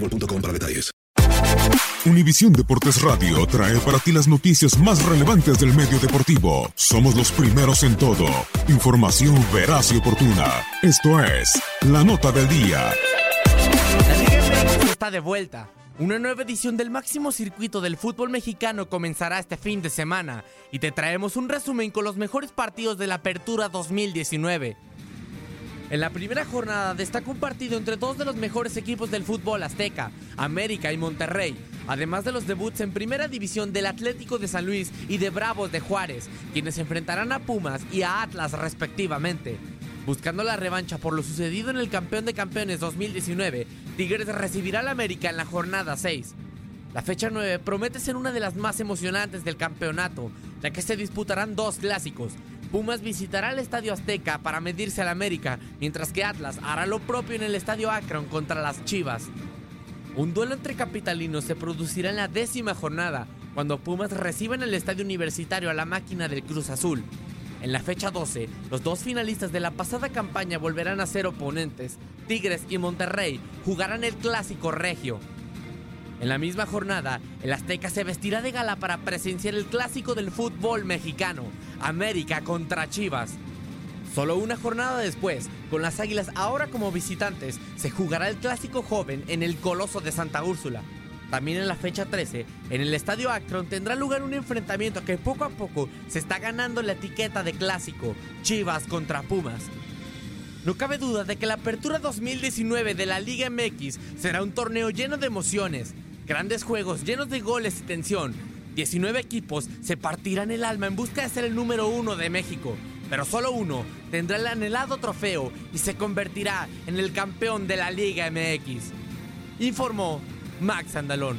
boostmobile.com para detalles. Univisión Deportes Radio trae para ti las noticias más relevantes del medio deportivo. Somos los primeros en todo. Información veraz y oportuna. Esto es La Nota del Día. La Liga está de vuelta. Una nueva edición del máximo circuito del fútbol mexicano comenzará este fin de semana y te traemos un resumen con los mejores partidos de la Apertura 2019. En la primera jornada destaca un partido entre dos de los mejores equipos del fútbol azteca, América y Monterrey, además de los debuts en primera división del Atlético de San Luis y de Bravos de Juárez, quienes enfrentarán a Pumas y a Atlas respectivamente. Buscando la revancha por lo sucedido en el campeón de campeones 2019, Tigres recibirá al América en la jornada 6. La fecha 9 promete ser una de las más emocionantes del campeonato, ya que se disputarán dos clásicos. Pumas visitará el Estadio Azteca para medirse al América, mientras que Atlas hará lo propio en el Estadio Akron contra las Chivas. Un duelo entre capitalinos se producirá en la décima jornada, cuando Pumas reciba en el Estadio Universitario a la máquina del Cruz Azul. En la fecha 12, los dos finalistas de la pasada campaña volverán a ser oponentes. Tigres y Monterrey jugarán el clásico regio. En la misma jornada, el Azteca se vestirá de gala para presenciar el clásico del fútbol mexicano, América contra Chivas. Solo una jornada después, con las Águilas ahora como visitantes, se jugará el clásico joven en el Coloso de Santa Úrsula. También en la fecha 13, en el Estadio Akron tendrá lugar un enfrentamiento que poco a poco se está ganando la etiqueta de clásico, Chivas contra Pumas. No cabe duda de que la apertura 2019 de la Liga MX será un torneo lleno de emociones, grandes juegos llenos de goles y tensión. 19 equipos se partirán el alma en busca de ser el número uno de México, pero solo uno tendrá el anhelado trofeo y se convertirá en el campeón de la Liga MX. Informó Max Andalón.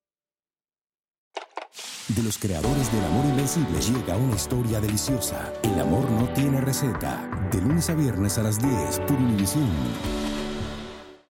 De los creadores del amor invencible llega una historia deliciosa. El amor no tiene receta. De lunes a viernes a las 10 por Univisión.